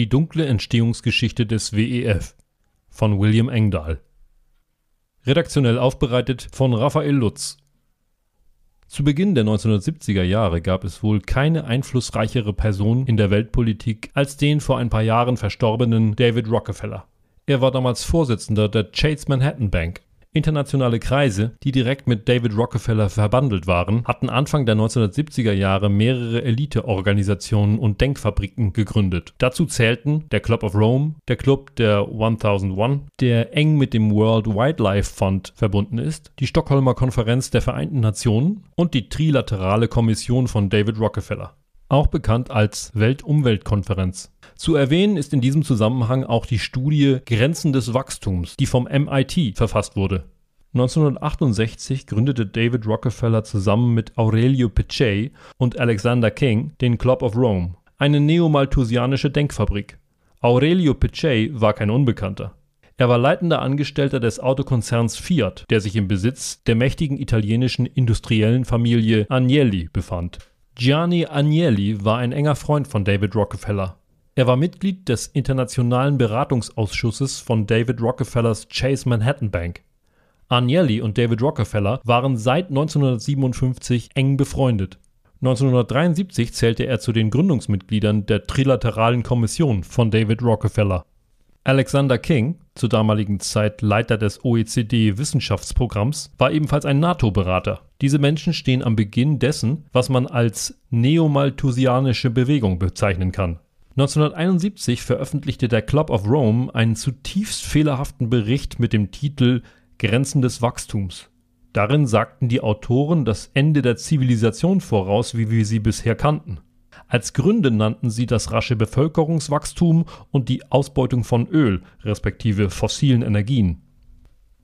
Die dunkle Entstehungsgeschichte des WEF von William Engdahl. Redaktionell aufbereitet von Raphael Lutz. Zu Beginn der 1970er Jahre gab es wohl keine einflussreichere Person in der Weltpolitik als den vor ein paar Jahren verstorbenen David Rockefeller. Er war damals Vorsitzender der Chase Manhattan Bank Internationale Kreise, die direkt mit David Rockefeller verbandelt waren, hatten Anfang der 1970er Jahre mehrere Eliteorganisationen und Denkfabriken gegründet. Dazu zählten der Club of Rome, der Club der 1001, der eng mit dem World Wildlife Fund verbunden ist, die Stockholmer Konferenz der Vereinten Nationen und die Trilaterale Kommission von David Rockefeller, auch bekannt als Weltumweltkonferenz. Zu erwähnen ist in diesem Zusammenhang auch die Studie Grenzen des Wachstums, die vom MIT verfasst wurde. 1968 gründete David Rockefeller zusammen mit Aurelio Pichet und Alexander King den Club of Rome, eine neomalthusianische Denkfabrik. Aurelio Pichet war kein Unbekannter. Er war leitender Angestellter des Autokonzerns Fiat, der sich im Besitz der mächtigen italienischen industriellen Familie Agnelli befand. Gianni Agnelli war ein enger Freund von David Rockefeller er war Mitglied des Internationalen Beratungsausschusses von David Rockefellers Chase Manhattan Bank. Agnelli und David Rockefeller waren seit 1957 eng befreundet. 1973 zählte er zu den Gründungsmitgliedern der Trilateralen Kommission von David Rockefeller. Alexander King, zur damaligen Zeit Leiter des OECD-Wissenschaftsprogramms, war ebenfalls ein NATO-Berater. Diese Menschen stehen am Beginn dessen, was man als neomalthusianische Bewegung bezeichnen kann. 1971 veröffentlichte der Club of Rome einen zutiefst fehlerhaften Bericht mit dem Titel Grenzen des Wachstums. Darin sagten die Autoren das Ende der Zivilisation voraus, wie wir sie bisher kannten. Als Gründe nannten sie das rasche Bevölkerungswachstum und die Ausbeutung von Öl, respektive fossilen Energien.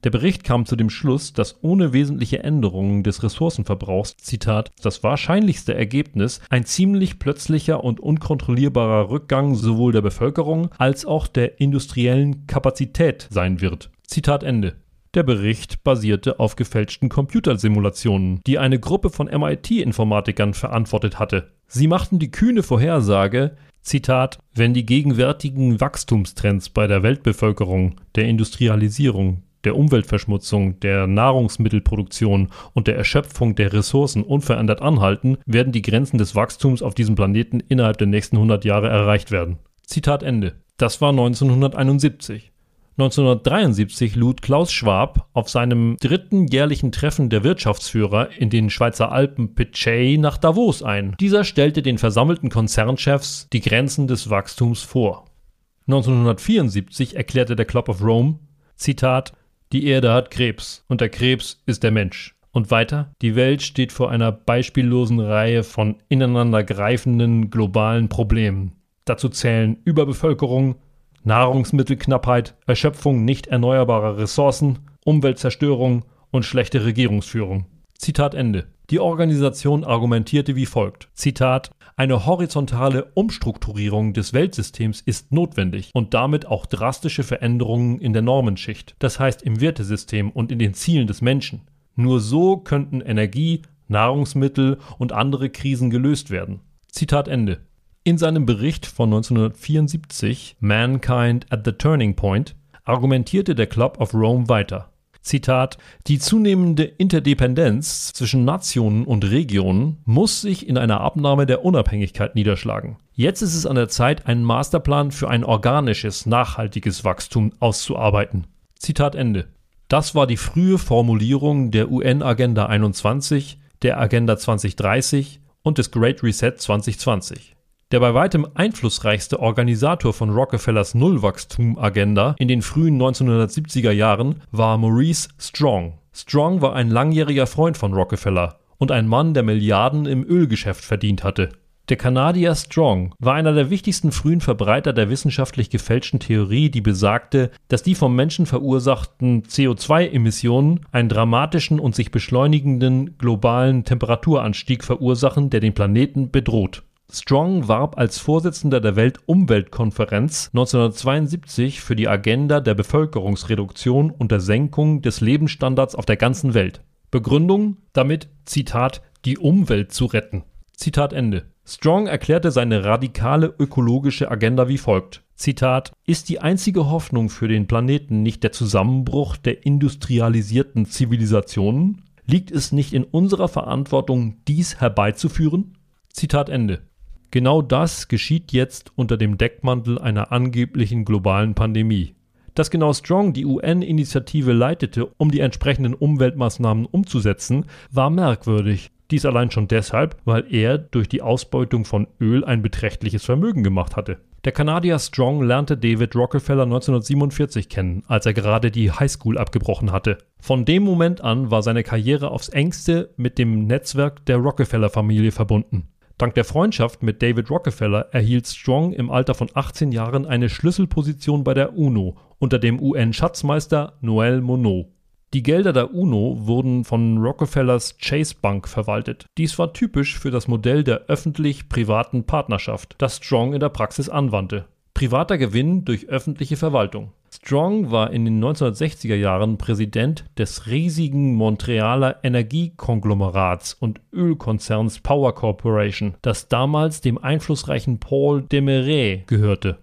Der Bericht kam zu dem Schluss, dass ohne wesentliche Änderungen des Ressourcenverbrauchs, Zitat, das wahrscheinlichste Ergebnis ein ziemlich plötzlicher und unkontrollierbarer Rückgang sowohl der Bevölkerung als auch der industriellen Kapazität sein wird. Zitat Ende. Der Bericht basierte auf gefälschten Computersimulationen, die eine Gruppe von MIT-Informatikern verantwortet hatte. Sie machten die kühne Vorhersage, Zitat, wenn die gegenwärtigen Wachstumstrends bei der Weltbevölkerung, der Industrialisierung, der Umweltverschmutzung, der Nahrungsmittelproduktion und der Erschöpfung der Ressourcen unverändert anhalten, werden die Grenzen des Wachstums auf diesem Planeten innerhalb der nächsten 100 Jahre erreicht werden. Zitat Ende. Das war 1971. 1973 lud Klaus Schwab auf seinem dritten jährlichen Treffen der Wirtschaftsführer in den Schweizer Alpen Pichet nach Davos ein. Dieser stellte den versammelten Konzernchefs die Grenzen des Wachstums vor. 1974 erklärte der Club of Rome, Zitat, die Erde hat Krebs und der Krebs ist der Mensch. Und weiter, die Welt steht vor einer beispiellosen Reihe von ineinandergreifenden globalen Problemen. Dazu zählen Überbevölkerung, Nahrungsmittelknappheit, Erschöpfung nicht erneuerbarer Ressourcen, Umweltzerstörung und schlechte Regierungsführung. Zitat Ende. Die Organisation argumentierte wie folgt. Zitat eine horizontale Umstrukturierung des Weltsystems ist notwendig und damit auch drastische Veränderungen in der Normenschicht, das heißt im Wertesystem und in den Zielen des Menschen. Nur so könnten Energie, Nahrungsmittel und andere Krisen gelöst werden. Zitat Ende. In seinem Bericht von 1974 Mankind at the Turning Point argumentierte der Club of Rome weiter. Zitat, die zunehmende Interdependenz zwischen Nationen und Regionen muss sich in einer Abnahme der Unabhängigkeit niederschlagen. Jetzt ist es an der Zeit, einen Masterplan für ein organisches, nachhaltiges Wachstum auszuarbeiten. Zitat Ende. Das war die frühe Formulierung der UN-Agenda 21, der Agenda 2030 und des Great Reset 2020. Der bei weitem einflussreichste Organisator von Rockefellers Nullwachstum-Agenda in den frühen 1970er Jahren war Maurice Strong. Strong war ein langjähriger Freund von Rockefeller und ein Mann, der Milliarden im Ölgeschäft verdient hatte. Der Kanadier Strong war einer der wichtigsten frühen Verbreiter der wissenschaftlich gefälschten Theorie, die besagte, dass die vom Menschen verursachten CO2-Emissionen einen dramatischen und sich beschleunigenden globalen Temperaturanstieg verursachen, der den Planeten bedroht. Strong warb als Vorsitzender der Weltumweltkonferenz 1972 für die Agenda der Bevölkerungsreduktion und der Senkung des Lebensstandards auf der ganzen Welt. Begründung: damit, Zitat, die Umwelt zu retten. Zitat Ende. Strong erklärte seine radikale ökologische Agenda wie folgt. Zitat, ist die einzige Hoffnung für den Planeten nicht der Zusammenbruch der industrialisierten Zivilisationen? Liegt es nicht in unserer Verantwortung, dies herbeizuführen? Zitat Ende. Genau das geschieht jetzt unter dem Deckmantel einer angeblichen globalen Pandemie. Dass genau Strong die UN-Initiative leitete, um die entsprechenden Umweltmaßnahmen umzusetzen, war merkwürdig. Dies allein schon deshalb, weil er durch die Ausbeutung von Öl ein beträchtliches Vermögen gemacht hatte. Der Kanadier Strong lernte David Rockefeller 1947 kennen, als er gerade die Highschool abgebrochen hatte. Von dem Moment an war seine Karriere aufs engste mit dem Netzwerk der Rockefeller-Familie verbunden. Dank der Freundschaft mit David Rockefeller erhielt Strong im Alter von 18 Jahren eine Schlüsselposition bei der UNO unter dem UN-Schatzmeister Noel Monod. Die Gelder der UNO wurden von Rockefellers Chase Bank verwaltet. Dies war typisch für das Modell der öffentlich-privaten Partnerschaft, das Strong in der Praxis anwandte. Privater Gewinn durch öffentliche Verwaltung. Strong war in den 1960er Jahren Präsident des riesigen Montrealer Energiekonglomerats und Ölkonzerns Power Corporation, das damals dem einflussreichen Paul Desmarais gehörte.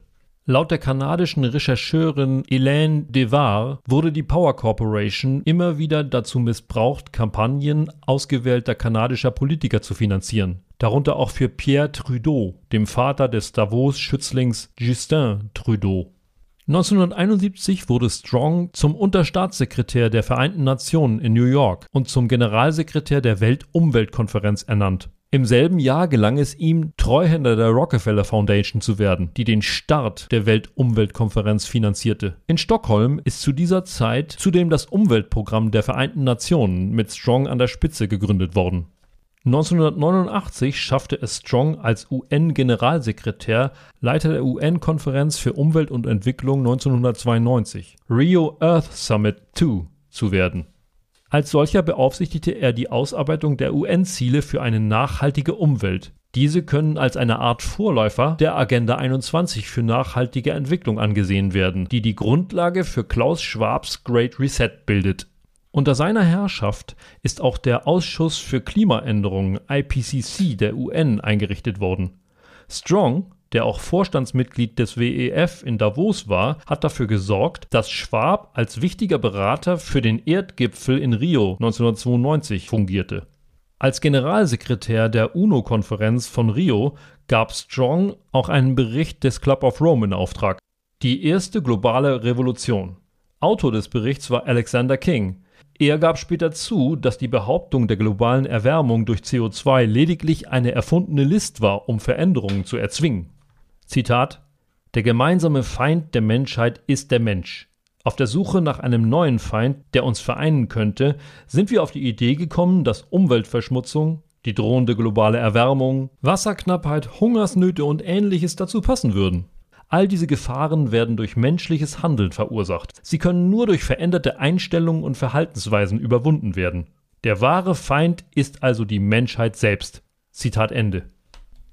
Laut der kanadischen Rechercheurin Hélène Devar wurde die Power Corporation immer wieder dazu missbraucht, Kampagnen ausgewählter kanadischer Politiker zu finanzieren, darunter auch für Pierre Trudeau, dem Vater des Davos-Schützlings Justin Trudeau. 1971 wurde Strong zum Unterstaatssekretär der Vereinten Nationen in New York und zum Generalsekretär der Weltumweltkonferenz ernannt im selben Jahr gelang es ihm, Treuhänder der Rockefeller Foundation zu werden, die den Start der Weltumweltkonferenz finanzierte. In Stockholm ist zu dieser Zeit zudem das Umweltprogramm der Vereinten Nationen mit Strong an der Spitze gegründet worden. 1989 schaffte es Strong als UN-Generalsekretär Leiter der UN-Konferenz für Umwelt und Entwicklung 1992, Rio Earth Summit II, zu werden. Als solcher beaufsichtigte er die Ausarbeitung der UN-Ziele für eine nachhaltige Umwelt. Diese können als eine Art Vorläufer der Agenda 21 für nachhaltige Entwicklung angesehen werden, die die Grundlage für Klaus Schwabs Great Reset bildet. Unter seiner Herrschaft ist auch der Ausschuss für Klimaänderungen IPCC der UN eingerichtet worden. Strong der auch Vorstandsmitglied des WEF in Davos war, hat dafür gesorgt, dass Schwab als wichtiger Berater für den Erdgipfel in Rio 1992 fungierte. Als Generalsekretär der UNO-Konferenz von Rio gab Strong auch einen Bericht des Club of Rome in Auftrag. Die erste globale Revolution. Autor des Berichts war Alexander King. Er gab später zu, dass die Behauptung der globalen Erwärmung durch CO2 lediglich eine erfundene List war, um Veränderungen zu erzwingen. Zitat Der gemeinsame Feind der Menschheit ist der Mensch. Auf der Suche nach einem neuen Feind, der uns vereinen könnte, sind wir auf die Idee gekommen, dass Umweltverschmutzung, die drohende globale Erwärmung, Wasserknappheit, Hungersnöte und ähnliches dazu passen würden. All diese Gefahren werden durch menschliches Handeln verursacht. Sie können nur durch veränderte Einstellungen und Verhaltensweisen überwunden werden. Der wahre Feind ist also die Menschheit selbst. Zitat Ende.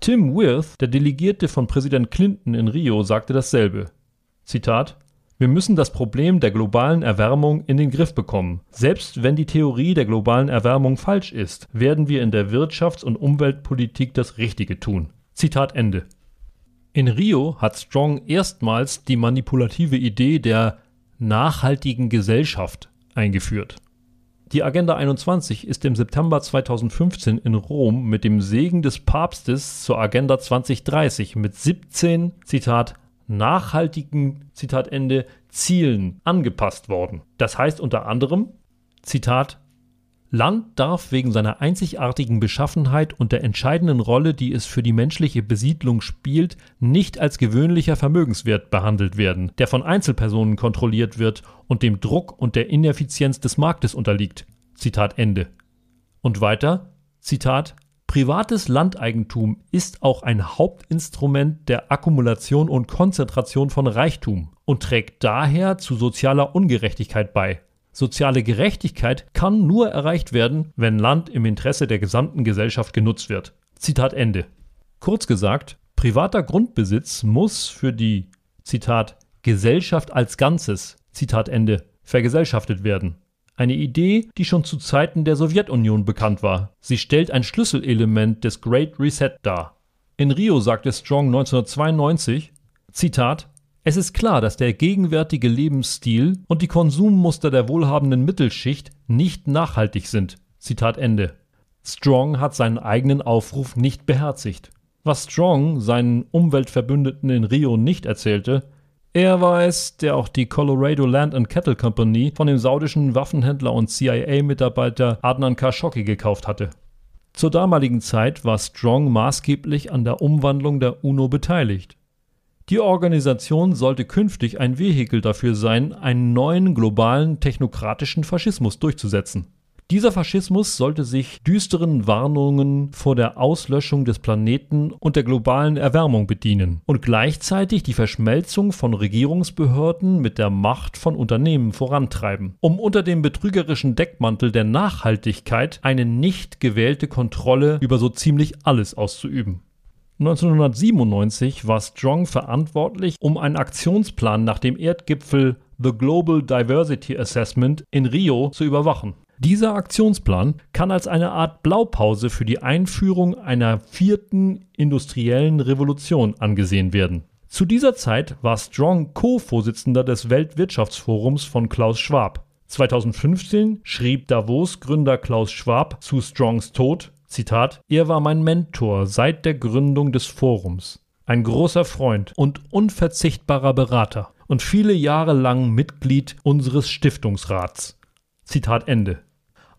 Tim Wirth, der Delegierte von Präsident Clinton in Rio, sagte dasselbe. Zitat wir müssen das Problem der globalen Erwärmung in den Griff bekommen. Selbst wenn die Theorie der globalen Erwärmung falsch ist, werden wir in der Wirtschafts- und Umweltpolitik das Richtige tun. Zitat Ende. In Rio hat Strong erstmals die manipulative Idee der nachhaltigen Gesellschaft eingeführt. Die Agenda 21 ist im September 2015 in Rom mit dem Segen des Papstes zur Agenda 2030 mit 17, Zitat, nachhaltigen, Zitat Ende, Zielen angepasst worden. Das heißt unter anderem, Zitat, Land darf wegen seiner einzigartigen Beschaffenheit und der entscheidenden Rolle, die es für die menschliche Besiedlung spielt, nicht als gewöhnlicher Vermögenswert behandelt werden, der von Einzelpersonen kontrolliert wird und dem Druck und der Ineffizienz des Marktes unterliegt. Zitat Ende. Und weiter, Zitat, Privates Landeigentum ist auch ein Hauptinstrument der Akkumulation und Konzentration von Reichtum und trägt daher zu sozialer Ungerechtigkeit bei. Soziale Gerechtigkeit kann nur erreicht werden, wenn Land im Interesse der gesamten Gesellschaft genutzt wird. Zitat Ende. Kurz gesagt, privater Grundbesitz muss für die Zitat Gesellschaft als Ganzes Zitat Ende vergesellschaftet werden. Eine Idee, die schon zu Zeiten der Sowjetunion bekannt war. Sie stellt ein Schlüsselelement des Great Reset dar. In Rio sagte Strong 1992, Zitat, es ist klar, dass der gegenwärtige Lebensstil und die Konsummuster der wohlhabenden Mittelschicht nicht nachhaltig sind. Zitat Ende. Strong hat seinen eigenen Aufruf nicht beherzigt. Was Strong seinen Umweltverbündeten in Rio nicht erzählte, er war es, der auch die Colorado Land and Cattle Company von dem saudischen Waffenhändler und CIA-Mitarbeiter Adnan Khashoggi gekauft hatte. Zur damaligen Zeit war Strong maßgeblich an der Umwandlung der UNO beteiligt. Die Organisation sollte künftig ein Vehikel dafür sein, einen neuen globalen technokratischen Faschismus durchzusetzen. Dieser Faschismus sollte sich düsteren Warnungen vor der Auslöschung des Planeten und der globalen Erwärmung bedienen und gleichzeitig die Verschmelzung von Regierungsbehörden mit der Macht von Unternehmen vorantreiben, um unter dem betrügerischen Deckmantel der Nachhaltigkeit eine nicht gewählte Kontrolle über so ziemlich alles auszuüben. 1997 war Strong verantwortlich, um einen Aktionsplan nach dem Erdgipfel The Global Diversity Assessment in Rio zu überwachen. Dieser Aktionsplan kann als eine Art Blaupause für die Einführung einer vierten industriellen Revolution angesehen werden. Zu dieser Zeit war Strong Co-Vorsitzender des Weltwirtschaftsforums von Klaus Schwab. 2015 schrieb Davos-Gründer Klaus Schwab zu Strongs Tod, Zitat, er war mein Mentor seit der Gründung des Forums, ein großer Freund und unverzichtbarer Berater und viele Jahre lang Mitglied unseres Stiftungsrats. Zitat Ende.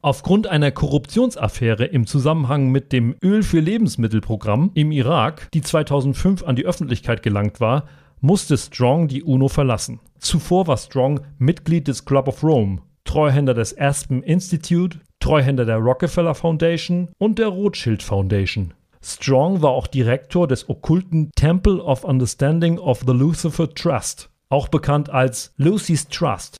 Aufgrund einer Korruptionsaffäre im Zusammenhang mit dem Öl für Lebensmittelprogramm im Irak, die 2005 an die Öffentlichkeit gelangt war, musste Strong die UNO verlassen. Zuvor war Strong Mitglied des Club of Rome, Treuhänder des Aspen Institute, Treuhänder der Rockefeller Foundation und der Rothschild Foundation. Strong war auch Direktor des okkulten Temple of Understanding of the Lucifer Trust, auch bekannt als Lucy's Trust.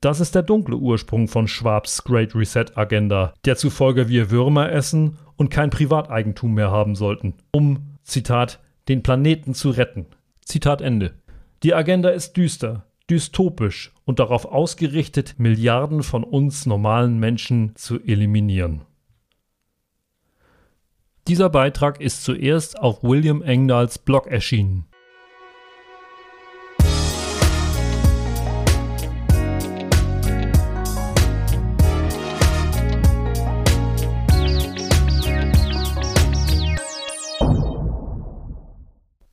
Das ist der dunkle Ursprung von Schwabs Great Reset Agenda, der zufolge wir Würmer essen und kein Privateigentum mehr haben sollten, um, Zitat, den Planeten zu retten. Zitat Ende. Die Agenda ist düster, dystopisch und darauf ausgerichtet, Milliarden von uns normalen Menschen zu eliminieren. Dieser Beitrag ist zuerst auf William Engdahls Blog erschienen.